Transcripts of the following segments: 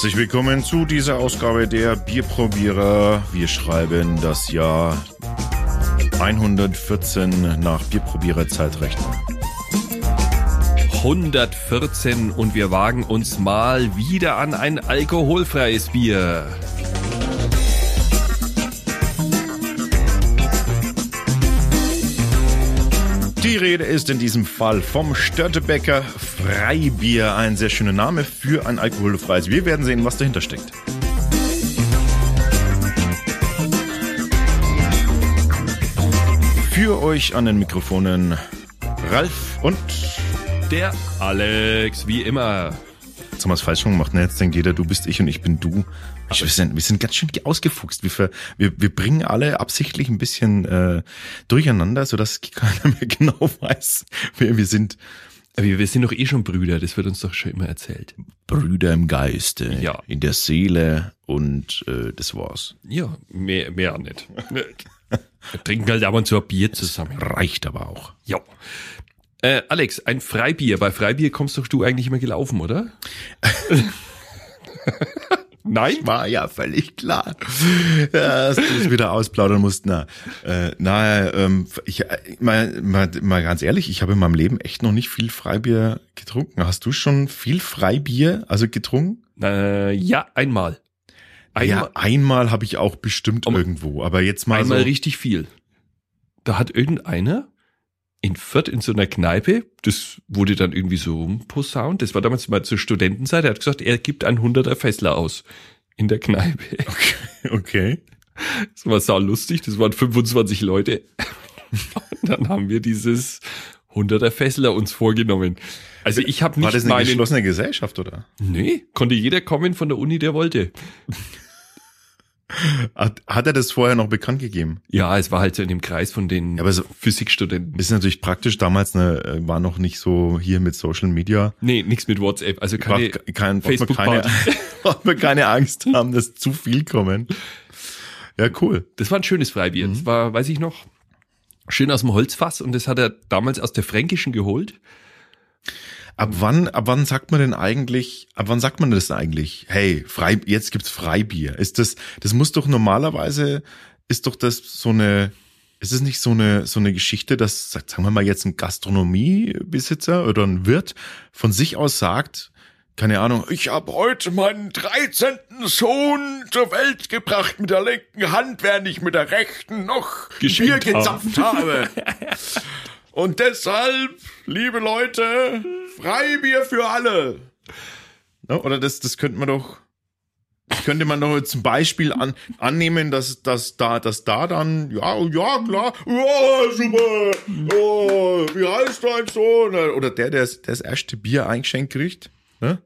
Herzlich willkommen zu dieser Ausgabe der Bierprobierer. Wir schreiben das Jahr 114 nach Bierprobierer Zeitrechnung. 114 und wir wagen uns mal wieder an ein alkoholfreies Bier. Rede ist in diesem Fall vom Störtebecker Freibier. Ein sehr schöner Name für ein alkoholfreies. Wir werden sehen, was dahinter steckt. Für euch an den Mikrofonen Ralf und Der Alex, wie immer. Jetzt haben wir es falsch gemacht. Ne? Jetzt denkt jeder, du bist ich und ich bin du. Wir, sind, wir sind ganz schön ausgefuchst. Wir, wir, wir bringen alle absichtlich ein bisschen äh, durcheinander, sodass keiner mehr genau weiß, wer wir sind. Aber wir sind doch eh schon Brüder, das wird uns doch schon immer erzählt. Brüder im Geiste, Ja. in der Seele und äh, das war's. Ja, mehr, mehr auch nicht. Wir trinken halt ab und zu ein Bier zusammen. Reicht aber auch. Ja. Äh, Alex, ein Freibier. Bei Freibier kommst doch du eigentlich immer gelaufen, oder? Nein? War ja völlig klar, dass du es wieder ausplaudern musst. Na, äh, na ähm, ich, äh, mal, mal, mal ganz ehrlich, ich habe in meinem Leben echt noch nicht viel Freibier getrunken. Hast du schon viel Freibier also getrunken? Äh, ja, einmal. Einmal, ja, einmal habe ich auch bestimmt Um- irgendwo, aber jetzt mal einmal so. richtig viel. Da hat irgendeiner in Fürth in so einer Kneipe, das wurde dann irgendwie so rumposaunt, das war damals mal zur Studentenzeit, er hat gesagt, er gibt ein 100er Fessler aus in der Kneipe. Okay. Das war sau lustig, das waren 25 Leute. Und dann haben wir dieses 100er Fessler uns vorgenommen. Also ich habe War nicht das eine meinen... geschlossene Gesellschaft oder? Nee, konnte jeder kommen von der Uni, der wollte. Hat, hat er das vorher noch bekannt gegeben? Ja, es war halt so in dem Kreis von den Ja, aber so- Physikstudenten. Ist natürlich praktisch damals äh, war noch nicht so hier mit Social Media. Nee, nichts mit WhatsApp. Also keine Braucht kein, man keine, man keine Angst haben, dass zu viel kommen. Ja, cool. Das war ein schönes Freibier. Mhm. Das war, weiß ich noch, schön aus dem Holzfass und das hat er damals aus der Fränkischen geholt. Ab wann, ab wann sagt man denn eigentlich, ab wann sagt man das eigentlich? Hey, frei, jetzt gibt's Freibier. Ist das, das muss doch normalerweise, ist doch das so eine, ist es nicht so eine, so eine Geschichte, dass, sagen wir mal jetzt ein Gastronomiebesitzer oder ein Wirt von sich aus sagt, keine Ahnung, ich habe heute meinen 13. Sohn zur Welt gebracht mit der linken Hand, während ich mit der rechten noch Bier gezapft habe. Und deshalb, liebe Leute, Freibier für alle. Ne, Oder das, das könnte man doch, könnte man doch zum Beispiel an, annehmen, dass, dass da, dass da dann, ja, ja, klar, ja, super, oh, wie heißt dein Sohn? Oder der, der das, der das erste Bier eingeschenkt kriegt, ne?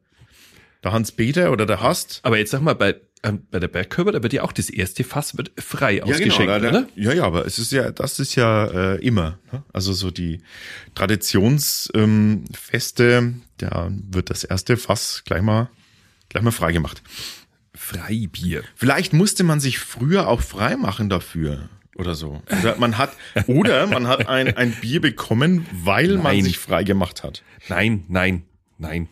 Der Hans-Peter oder der Hast. Aber jetzt sag mal, bei, ähm, bei der Bergkörper, da wird ja auch das erste Fass wird frei ausgeschenkt, da- da- oder? ja, ja, aber es ist ja, das ist ja äh, immer. Ne? Also so die Traditionsfeste, ähm, da wird das erste Fass gleich mal, gleich mal frei gemacht. Freibier. Vielleicht musste man sich früher auch frei machen dafür oder so. Oder man hat, oder man hat ein, ein Bier bekommen, weil man Nein. sich frei gemacht hat. Nein, nein, nein.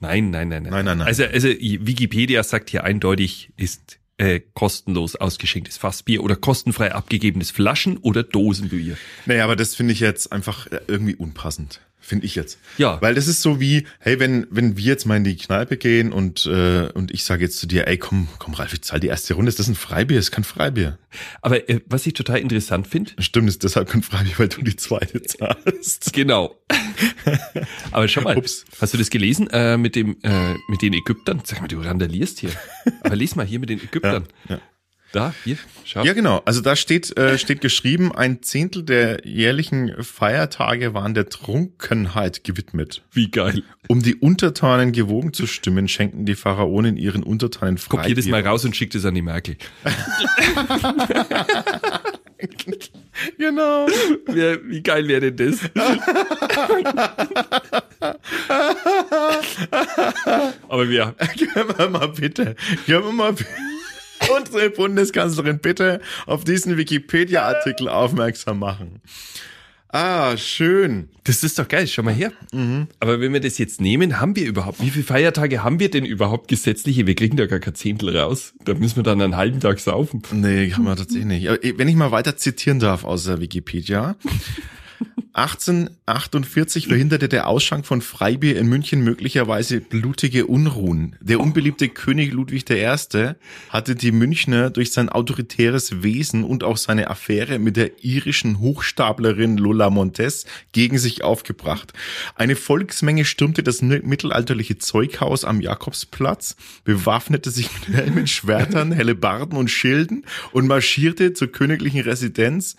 Nein, nein, nein, nein. Nein, nein, nein. Also, also Wikipedia sagt hier eindeutig, ist äh, kostenlos ausgeschenktes Fassbier oder kostenfrei abgegebenes Flaschen- oder Dosenbier. Naja, aber das finde ich jetzt einfach äh, irgendwie unpassend. Finde ich jetzt. Ja. Weil das ist so wie, hey, wenn, wenn wir jetzt mal in die Kneipe gehen und, äh, und ich sage jetzt zu dir, ey, komm, komm, Ralf, ich zahl die erste Runde, ist das ein Freibier? Ist kein Freibier. Aber äh, was ich total interessant finde, Stimmt, ist deshalb kein Freibier, weil du die zweite zahlst. Genau. Aber schau mal, Ups. hast du das gelesen äh, mit dem äh, mit den Ägyptern? Sag mal, du randalierst hier. Aber lies mal hier mit den Ägyptern. ja. Da, hier, schau. Ja, genau. Also da steht, äh, steht geschrieben, ein Zehntel der jährlichen Feiertage waren der Trunkenheit gewidmet. Wie geil. Um die Untertanen gewogen zu stimmen, schenken die Pharaonen ihren Untertanen Freibier. Kopier das mal raus und schick das an die Merkel. Genau. Wie, geil wäre denn das? Aber wir, Gib mir mal bitte. Gib mir mal bitte. unsere Bundeskanzlerin bitte auf diesen Wikipedia-Artikel aufmerksam machen. Ah, schön. Das ist doch geil, schau mal her. Mhm. Aber wenn wir das jetzt nehmen, haben wir überhaupt, wie viele Feiertage haben wir denn überhaupt gesetzliche? Wir kriegen da gar kein Zehntel raus. Da müssen wir dann einen halben Tag saufen. Nee, kann man tatsächlich nicht. Aber Wenn ich mal weiter zitieren darf aus der Wikipedia. 1848 verhinderte der Ausschank von Freibier in München möglicherweise blutige Unruhen. Der unbeliebte König Ludwig I. hatte die Münchner durch sein autoritäres Wesen und auch seine Affäre mit der irischen Hochstaplerin Lola Montes gegen sich aufgebracht. Eine Volksmenge stürmte das mittelalterliche Zeughaus am Jakobsplatz, bewaffnete sich mit Helmen, Schwertern, Hellebarden und Schilden und marschierte zur königlichen Residenz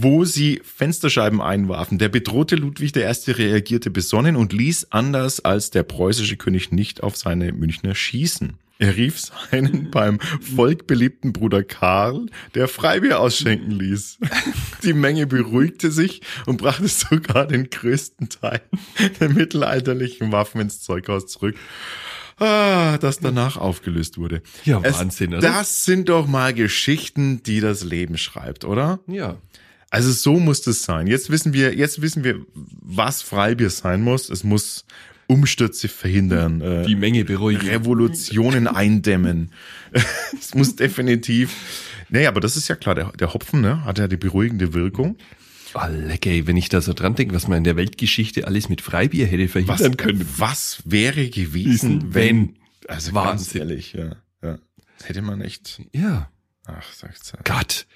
wo sie Fensterscheiben einwarfen. Der bedrohte Ludwig I. reagierte besonnen und ließ anders als der preußische König nicht auf seine Münchner schießen. Er rief seinen beim Volk beliebten Bruder Karl, der Freibier ausschenken ließ. Die Menge beruhigte sich und brachte sogar den größten Teil der mittelalterlichen Waffen ins Zeughaus zurück. Ah, das danach aufgelöst wurde. Ja, Es- Wahnsinn, oder? Das sind doch mal Geschichten, die das Leben schreibt, oder? Ja. Also so muss das sein. Jetzt wissen wir, jetzt wissen wir, was Freibier sein muss. Es muss Umstürze verhindern, äh, Die Menge beruhigen. Revolutionen eindämmen. es muss definitiv. Nee, aber das ist ja klar, der, der Hopfen ne, hat ja die beruhigende Wirkung. Oh, lecker, ey, wenn ich da so dran denke, was man in der Weltgeschichte alles mit Freibier hätte Was, verhindern können. was wäre gewesen, Wenn. Also Wahnsinn. ganz ehrlich, ja. ja. Das hätte man echt. Ja. Ach, sagt's ja. Gott.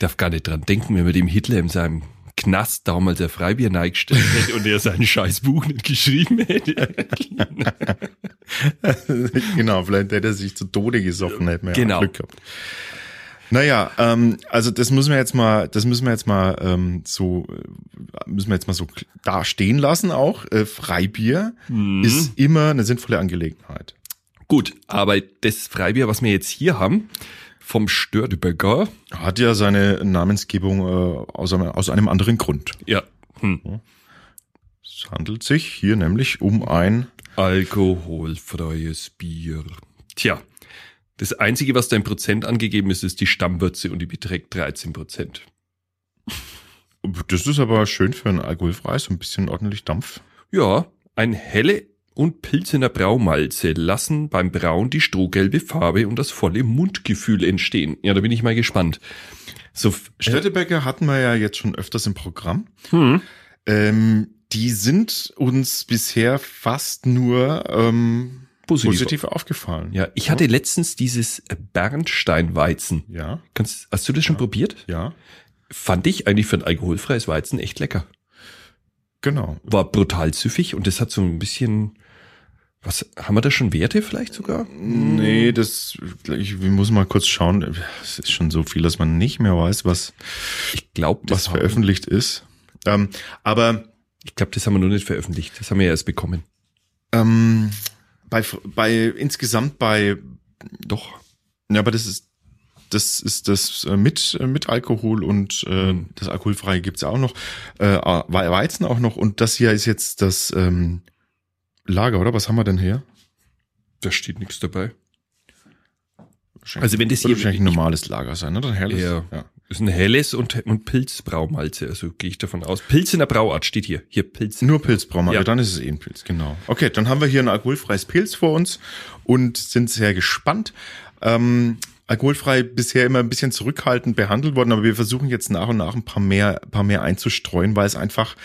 Darf gar nicht dran denken, wenn man dem Hitler in seinem Knast damals der Freibier neigestellt hätte und er sein scheiß Buch nicht geschrieben hätte. genau, vielleicht hätte er sich zu Tode gesoffen, hätte man ja Genau. Glück gehabt. Naja, ähm, also das müssen wir jetzt mal, das müssen wir jetzt mal ähm, so, äh, müssen wir jetzt mal so da stehen lassen auch. Äh, Freibier Mhm. ist immer eine sinnvolle Angelegenheit. Gut, aber das Freibier, was wir jetzt hier haben, vom Störtebecker, Hat ja seine Namensgebung äh, aus, einem, aus einem anderen Grund. ja, hm. Es handelt sich hier nämlich um ein alkoholfreies Bier. Tja, das Einzige, was da in Prozent angegeben ist, ist die Stammwürze und die beträgt 13 Prozent. Das ist aber schön für ein alkoholfreies, ein bisschen ordentlich Dampf. Ja, ein helle und Pilzener Braumalze lassen beim Brauen die strohgelbe Farbe und das volle Mundgefühl entstehen. Ja, da bin ich mal gespannt. So, Städtebecker hatten wir ja jetzt schon öfters im Programm. hm, Ähm, die sind uns bisher fast nur ähm, positiv. positiv aufgefallen. Ja, ich hatte letztens dieses Bernsteinweizen. Ja, Kannst, hast du das schon probiert? ja, Fand ich eigentlich für ein alkoholfreies Weizen echt lecker. genau. War brutal süffig und das hat so ein bisschen, was, haben wir da schon Werte vielleicht sogar? Nee, das, ich muss mal kurz schauen. Es ist schon so viel, dass man nicht mehr weiß, was, Ich glaube, was veröffentlicht ist. Ähm, aber ich glaube, das haben wir noch nicht veröffentlicht. Das haben wir ja erst bekommen. ähm, bei, bei insgesamt bei, Doch. ja, aber das ist das ist das äh, mit äh, mit Alkohol und äh, Mhm. das alkoholfreie gibt's ja auch noch, äh, We- Weizen auch noch und das hier ist jetzt das ähm, Lager, oder? Was haben wir denn hier? Da steht nichts dabei. Also wenn das hier- wahrscheinlich ein normales Lager sein, oder? Ein helles. Ja. ja. ist ein helles und, und Pilzbraumalze, also gehe ich davon aus. Pilz in der Brauart steht hier. Hier Pilz. Nur Pilzbraumal, ja. Ja. dann ist es eh ein Pilz, genau. Okay, dann haben wir hier ein alkoholfreies Pilz vor uns und sind sehr gespannt. Ähm, alkoholfrei bisher immer ein bisschen zurückhaltend behandelt worden, aber wir versuchen jetzt nach und nach ein paar mehr, paar mehr einzustreuen, weil es einfach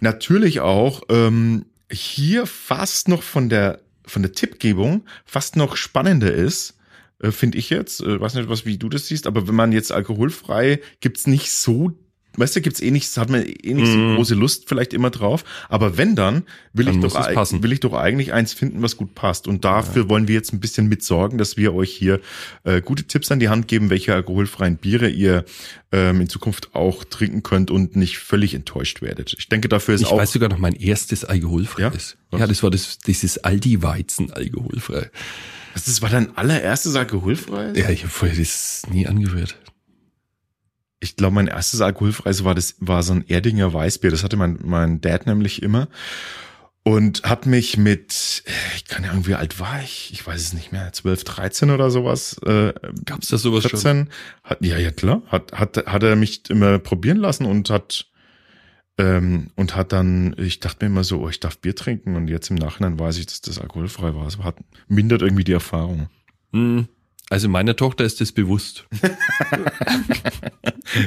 natürlich auch ähm, hier fast noch von der von der Tippgebung fast noch spannender ist, äh, finde ich jetzt. Äh, weiß nicht, was wie du das siehst, aber wenn man jetzt alkoholfrei gibt's nicht so Weißt du, gibt's eh nicht, hat man eh nicht so Mhm. große Lust vielleicht immer drauf. Aber wenn dann, will Dann ich doch, passen. will ich doch eigentlich eins finden, was gut passt. Und dafür wollen wir jetzt ein bisschen mitsorgen, dass wir euch hier äh, gute Tipps an die Hand geben, welche alkoholfreien Biere ihr ähm, in Zukunft auch trinken könnt und nicht völlig enttäuscht werdet. Ich denke, dafür ist Ich auch weiß sogar noch mein erstes alkoholfreies. Ja? Ja, das war das, dieses Aldi-Weizen alkoholfrei. das war dein allererstes alkoholfreies. Ja, ich habe vorher das nie angerührt. Ich glaube, mein erstes alkoholfreies war das war so ein Erdinger Weißbier. Das hatte mein mein Dad nämlich immer. Und hat mich mit, ich kann ja irgendwie alt war ich, ich weiß es nicht mehr, 12, 13 oder sowas. Äh, Gab's da sowas 14, schon? Hat, ja, ja klar. Hat, hat, hat er mich immer probieren lassen und hat ähm, und hat dann, ich dachte mir immer so, oh, ich darf Bier trinken und jetzt im Nachhinein weiß ich, dass das alkoholfrei war. Es hat mindert irgendwie die Erfahrung. Hm, Also meiner Tochter ist das bewusst.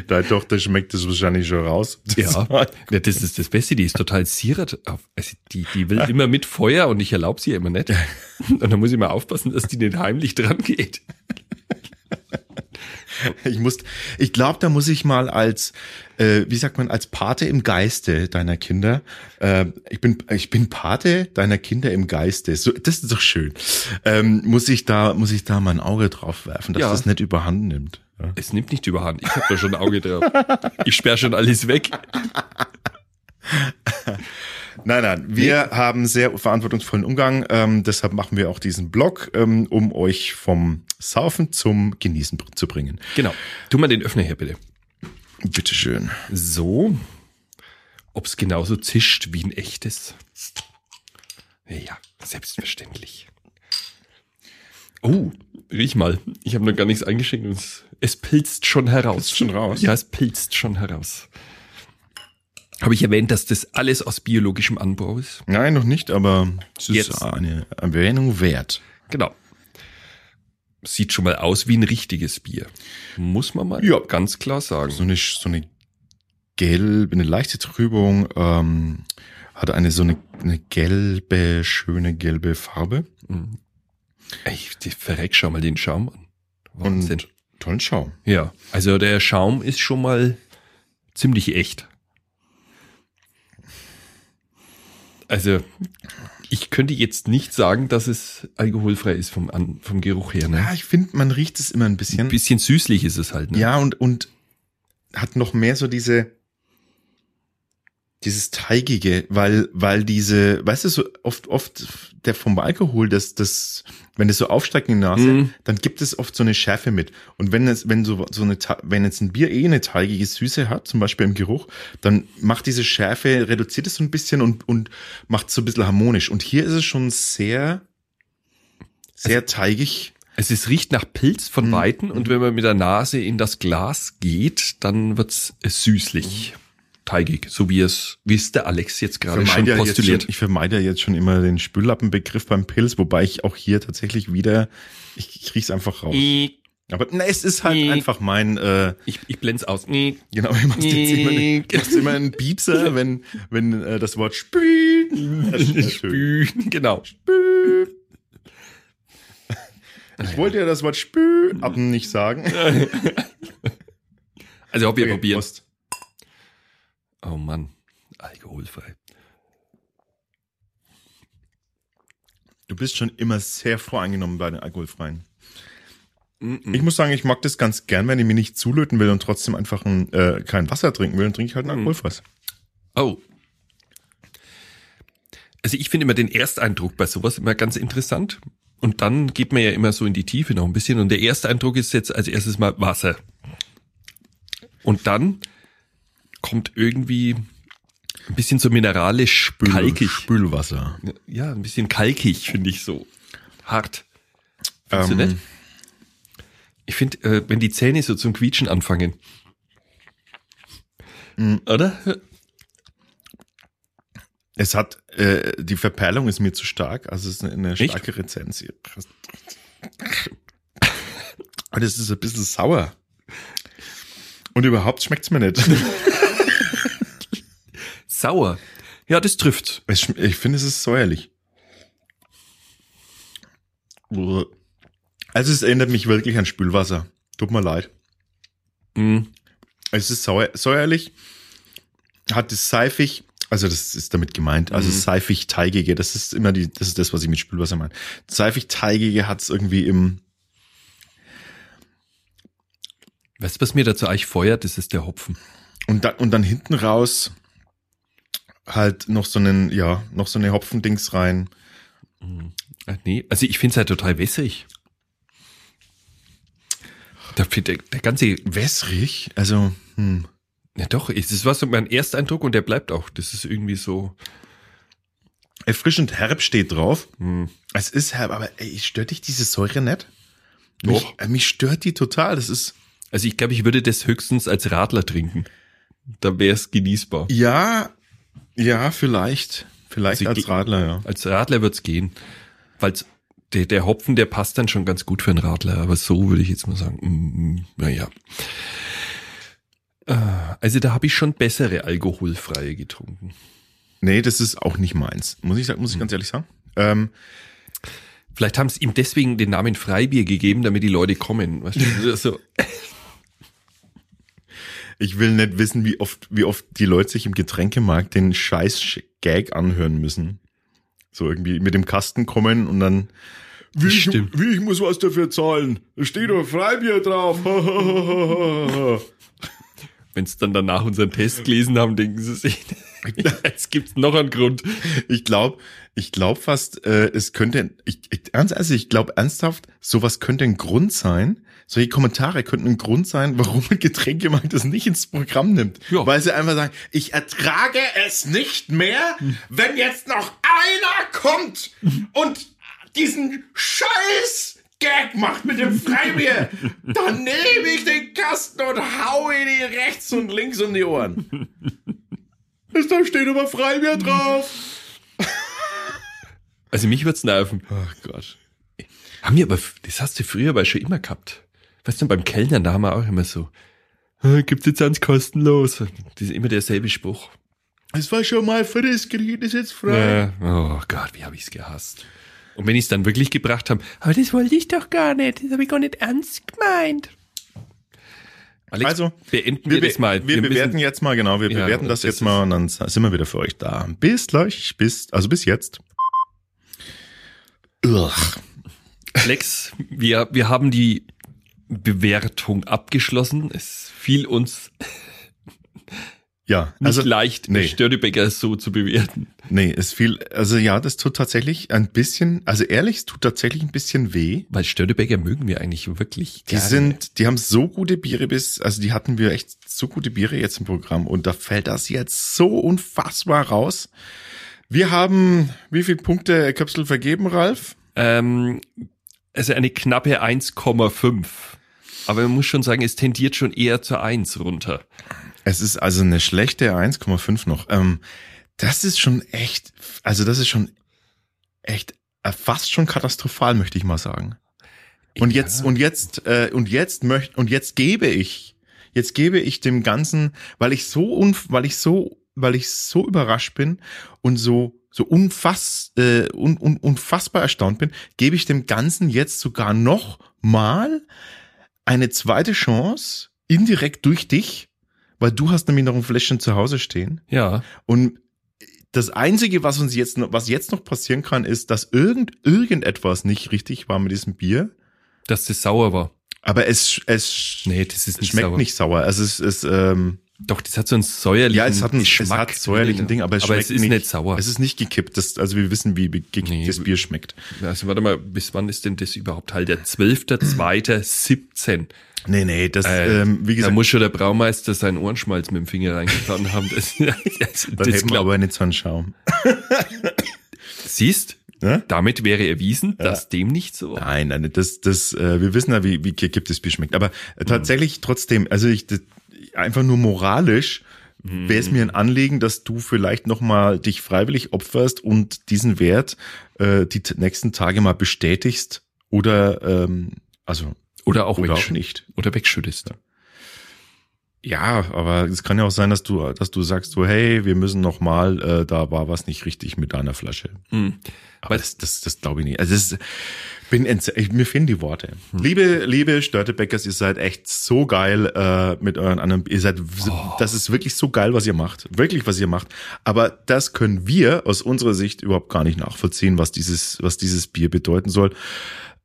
Deine Tochter schmeckt das wahrscheinlich schon raus. Ja, ja, das ist das Beste. Die ist total zieret. auf- Also die, die will immer mit Feuer und ich erlaube sie immer nicht. Und dann muss ich mal aufpassen, dass die nicht heimlich dran geht. Ich muss, ich glaube, da muss ich mal als, äh, wie sagt man, als Pate im Geiste deiner Kinder. Äh, ich bin, ich bin Pate deiner Kinder im Geiste. So, das ist doch schön. Ähm, muss ich da, muss ich da mal ein Auge drauf werfen, dass Ja. das nicht überhand nimmt. Ja. Es nimmt nicht überhand. Ich habe da schon ein Auge drauf. Ich sperre schon alles weg. Nein, nein, wir haben sehr verantwortungsvollen Umgang. Ähm, deshalb machen wir auch diesen Blog, ähm, um euch vom Saufen zum Genießen zu bringen. Genau. Tu mal den Öffner her, bitte. Bitteschön. So. Ob's genauso zischt wie ein echtes. Ja, selbstverständlich. Oh, riech mal. Ich habe noch gar nichts eingeschenkt und es, es pilzt schon heraus. Pilzt schon raus? Ja, es pilzt schon heraus. Habe ich erwähnt, dass das alles aus biologischem Anbau ist? Nein, noch nicht, aber es ist Jetzt. eine Erwähnung wert. Genau. Sieht schon mal aus wie ein richtiges Bier. Muss man mal Ja. ganz klar sagen. So eine, so eine gelbe, eine leichte Trübung, ähm, hat eine so eine, eine gelbe, schöne gelbe Farbe Mhm. Die verreck, schau mal den Schaum an. Wahnsinn. und tollen Schaum. Ja, also der Schaum ist schon mal ziemlich echt. Also ich könnte jetzt nicht sagen, dass es alkoholfrei ist vom, An vom Geruch her. Ja, Ne? ich finde, man riecht es immer ein Ein bisschen. bisschen süßlich ist es halt. Ne? Ja, und, und hat noch mehr so diese, dieses Teigige, weil, weil diese, weißt du, so oft, oft der vom Alkohol, das, das, wenn es so aufsteigt in die Nase, Mhm. dann gibt es oft so eine Schärfe mit. Und wenn es, wenn so, so eine, wenn jetzt ein Bier eh eine teigige Süße hat, zum Beispiel im Geruch, dann macht diese Schärfe, reduziert es so ein bisschen und, und macht es so ein bisschen harmonisch. Und hier ist es schon sehr, sehr teigig. Es ist, riecht nach Pilz von Mhm. Weitem und wenn man mit der Nase in das Glas geht, dann wird's süßlich. Teigig, so wie es, wie es der Alex jetzt gerade schon ja postuliert. schon, ich vermeide ja jetzt schon immer den Spüllappenbegriff beim Pilz, wobei ich auch hier tatsächlich wieder, ich, ich riech's einfach raus. Ich, Aber na, es ist halt einfach mein, äh, ich blend's aus. Ich, genau, ich machst jetzt immer, einen- machst immer einen Piepser, wenn, wenn äh, das Wort spülen. ertönt. Spülen, genau. Ich wollte ja das Wort spülen ab nicht sagen. Also ob wir Okay, probieren. Prost. Oh Mann, alkoholfrei. Du bist schon immer sehr voreingenommen bei den alkoholfreien. Ich muss sagen, ich mag das ganz gern, wenn ich mir nicht zulöten will und trotzdem einfach ein, äh, kein Wasser trinken will, dann trinke ich halt ein Mhm. alkoholfreies. Oh. Also ich finde immer den Ersteindruck bei sowas immer ganz interessant. Und dann geht man ja immer so in die Tiefe noch ein bisschen. Und der erste Eindruck ist jetzt als erstes mal Wasser. Und dann kommt irgendwie ein bisschen so mineralisch kalkig. Spülwasser. Ja, ein bisschen kalkig, finde ich so. Hart. Findest Ähm, du nicht? Ich finde, äh, wenn die Zähne so zum Quietschen anfangen. Mhm. Oder? Es hat, äh, die Verperlung ist mir zu stark, also es ist eine, eine Echt? starke Rezension. Und es ist ein bisschen sauer. Und überhaupt schmeckt's mir nicht. Sauer. Ja, das trifft. Schm- ich finde, es ist säuerlich. Also es erinnert mich wirklich an Spülwasser. Tut mir leid. Mm. Es ist sauer, säuerlich, hat es seifig, also das ist damit gemeint, also Mhm. seifig-teigige, das ist immer die, das ist das, was ich mit Spülwasser meine. Seifig-teigige hat es irgendwie im, Weißt du, was mir dazu eigentlich feuert? Das ist der Hopfen. und dann, und dann hinten raus halt noch so einen, ja, noch so eine Hopfendings rein. Äh, nee, also ich finde es halt total wässrig. Da find der, der ganze, Wässrig, also, hm. ja doch, es was so mein Ersteindruck und der bleibt auch. Das ist irgendwie so, Erfrischend herb steht drauf. Hm. Es ist herb, aber ey, stört dich diese Säure nicht? Doch. Mich, äh, mich stört die total. Das ist, Also ich glaube, ich würde das höchstens als Radler trinken. Da wäre es genießbar. ja, ja, vielleicht. Vielleicht Also als Radler, ja. Als Radler wird's gehen. Weil der, der Hopfen, der passt dann schon ganz gut für einen Radler. Aber so würde ich jetzt mal sagen. Mm, naja. Äh, Also da habe ich schon bessere alkoholfreie getrunken. Nee, das ist auch nicht meins. Muss ich sagen, muss ich ganz ehrlich sagen. Ähm, Vielleicht haben sie ihm deswegen den Namen Freibier gegeben, damit die Leute kommen. Weißt du? so. Ich will nicht wissen, wie oft, wie oft die Leute sich im Getränkemarkt den scheiß Gag anhören müssen. So irgendwie mit dem Kasten kommen und dann, wie ich, Stimmt. wie ich muss was dafür zahlen? Da steht doch Freibier drauf. Wenn sie dann danach unseren Test gelesen haben, denken sie sich, jetzt gibt's noch einen Grund. Ich glaube, ich glaube fast, äh, es könnte, ich, ich, ernst, also ich glaube ernsthaft, sowas könnte ein Grund sein. Solche Kommentare könnten ein Grund sein, warum ein Getränkemarkt das nicht ins Programm nimmt. Ja. Weil sie einfach sagen, ich ertrage es nicht mehr, wenn jetzt noch einer kommt und diesen Scheiß Gag macht mit dem Freibier. Dann nehme ich den Kasten und hau ihn die rechts und links um die Ohren. Da steht aber Freibier drauf. Also mich wird's nerven. Ach Gott. Haben wir aber, das hast du früher aber schon immer gehabt. Weißt du, beim Kellnern, da haben wir auch immer so, "Ah, gibt's jetzt eins kostenlos. Das ist immer derselbe Spruch. Es war schon mal frisch, kriegt ist jetzt frei. Ja. Oh Gott, wie habe ich's gehasst. Und wenn ich's dann wirklich gebracht habe, aber das wollte ich doch gar nicht, das habe ich gar nicht ernst gemeint. Alex, Also, beenden wir, Wir, das mal. wir, müssen- bewerten jetzt mal, genau, wir Ja, bewerten das, das jetzt mal und dann sind wir wieder für euch da. Bis gleich, bis, also bis jetzt. Ugh. Alex, wir, wir haben die Bewertung abgeschlossen. Es fiel uns Ja, nicht also, leicht, nee. Störtebecker so zu bewerten. nee, es fiel, also ja, das tut tatsächlich ein bisschen, also ehrlich, es tut tatsächlich ein bisschen weh. Weil Störtebecker mögen wir eigentlich wirklich Die gerne. sind, die haben so gute Biere bis, also die hatten wir echt so gute Biere jetzt im Programm und da fällt das jetzt so unfassbar raus. Wir haben, wie viele Punkte Köpsel vergeben, Ralf? Ähm, also eine knappe 1,5. Aber man muss schon sagen, es tendiert schon eher zur 1 runter. Es ist also eine schlechte 1,5 noch. Ähm, das ist schon echt, also das ist schon echt äh, fast schon katastrophal, möchte ich mal sagen. Und Ja. jetzt und jetzt äh, und jetzt möchte und jetzt gebe ich, jetzt gebe ich dem Ganzen, weil ich so unf weil ich so weil ich so überrascht bin und so so unfass, äh, un, un, unfassbar erstaunt bin, gebe ich dem Ganzen jetzt sogar noch mal eine zweite Chance indirekt durch dich, weil du hast nämlich noch ein Fläschchen zu Hause stehen. Ja. Und das Einzige, was uns jetzt noch, was jetzt noch passieren kann, ist, dass irgend, irgendetwas nicht richtig war mit diesem Bier. Dass das sauer war. Aber es, es Nee, das ist nicht schmeckt sauer. nicht sauer. Also es ist, ähm, Doch, das hat so einen säuerlichen ja, es hat einen, es Geschmack. hat säuerlichen Ding, aber es aber schmeckt es ist nicht, sauer. Es ist nicht gekippt. Das, also wir wissen, wie gekippt Nee. das Bier schmeckt. also warte mal, bis wann ist denn das überhaupt halt? Der 12.02.17. Nee, nee, das, Äh, ähm, wie Da gesagt, muss schon der Braumeister seinen Ohrenschmalz mit dem Finger reingetan haben. Das, das, dann das hätten wir aber nicht so einen Schaum. siehst, Ne? damit wäre erwiesen, dass dem nicht so war. Nein, nein, das, das, äh, wir wissen ja, wie, wie gekippt das Bier schmeckt. Aber äh, tatsächlich trotzdem, also ich, das, einfach nur moralisch wäre es mir ein Anliegen, dass du vielleicht nochmal dich freiwillig opferst und diesen Wert äh, die nächsten Tage mal bestätigst oder, ähm, also, Oder auch, oder auch nicht. Oder wegschüttest. Ja, aber es kann ja auch sein, dass du, dass du sagst, so, hey, wir müssen nochmal, äh, da war was nicht richtig mit deiner Flasche. Hm. Aber das, das, das glaube ich nicht. Also das ist, bin ich, mir fehlen die Worte. Liebe, liebe Störtebeckers, ihr seid echt so geil äh, mit euren anderen. Ihr seid, das ist wirklich so geil, was ihr macht. Wirklich, was ihr macht. Aber das können wir aus unserer Sicht überhaupt gar nicht nachvollziehen, was dieses, was dieses Bier bedeuten soll.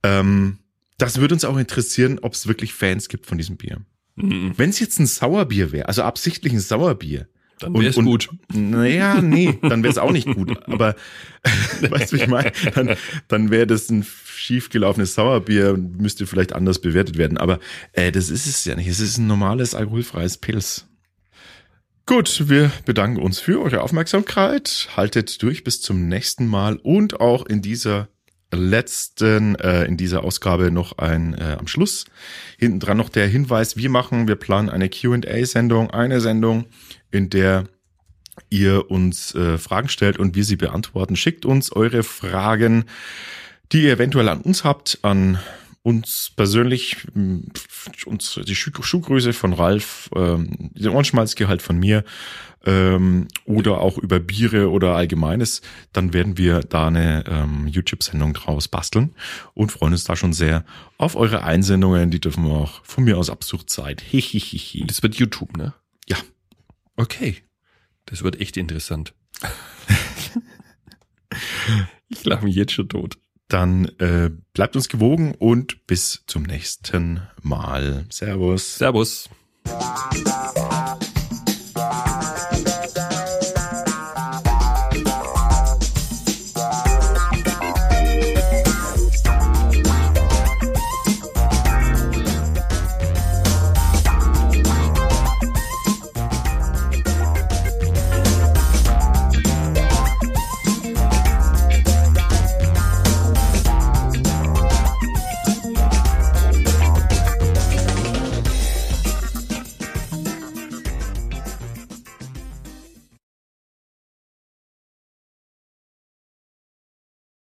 Ähm, das würde uns auch interessieren, ob es wirklich Fans gibt von diesem Bier. Mhm. Wenn es jetzt ein Sauerbier wäre, also absichtlich ein Sauerbier, Dann wäre es gut. naja, nee, dann wäre es auch nicht gut. Aber weißt du, wie ich meine? Dann, dann wäre das ein schiefgelaufenes Sauerbier und müsste vielleicht anders bewertet werden. Aber äh, das ist es ja nicht. Es ist ein normales alkoholfreies Pilz. Gut, wir bedanken uns für eure Aufmerksamkeit. Haltet durch bis zum nächsten Mal und auch in dieser letzten, äh, in dieser Ausgabe noch ein äh, am Schluss. Hinten dran noch der Hinweis, wir machen, wir planen eine QA-Sendung, eine Sendung, in der ihr uns äh, Fragen stellt und wir sie beantworten. Schickt uns eure Fragen, die ihr eventuell an uns habt, an uns persönlich, uns die Schuh Schuhgröße von Ralf, ähm, den Ohrenschmalzgehalt von mir ähm, oder auch über Biere oder Allgemeines, dann werden wir da eine ähm, YouTube-Sendung draus basteln und freuen uns da schon sehr auf eure Einsendungen. Die dürfen wir auch von mir aus absurd sein. Hihihihi. Das wird YouTube, ne? Ja. Okay. Das wird echt interessant. ich lache mich jetzt schon tot. Dann äh, bleibt uns gewogen und bis zum nächsten Mal. Servus. Servus.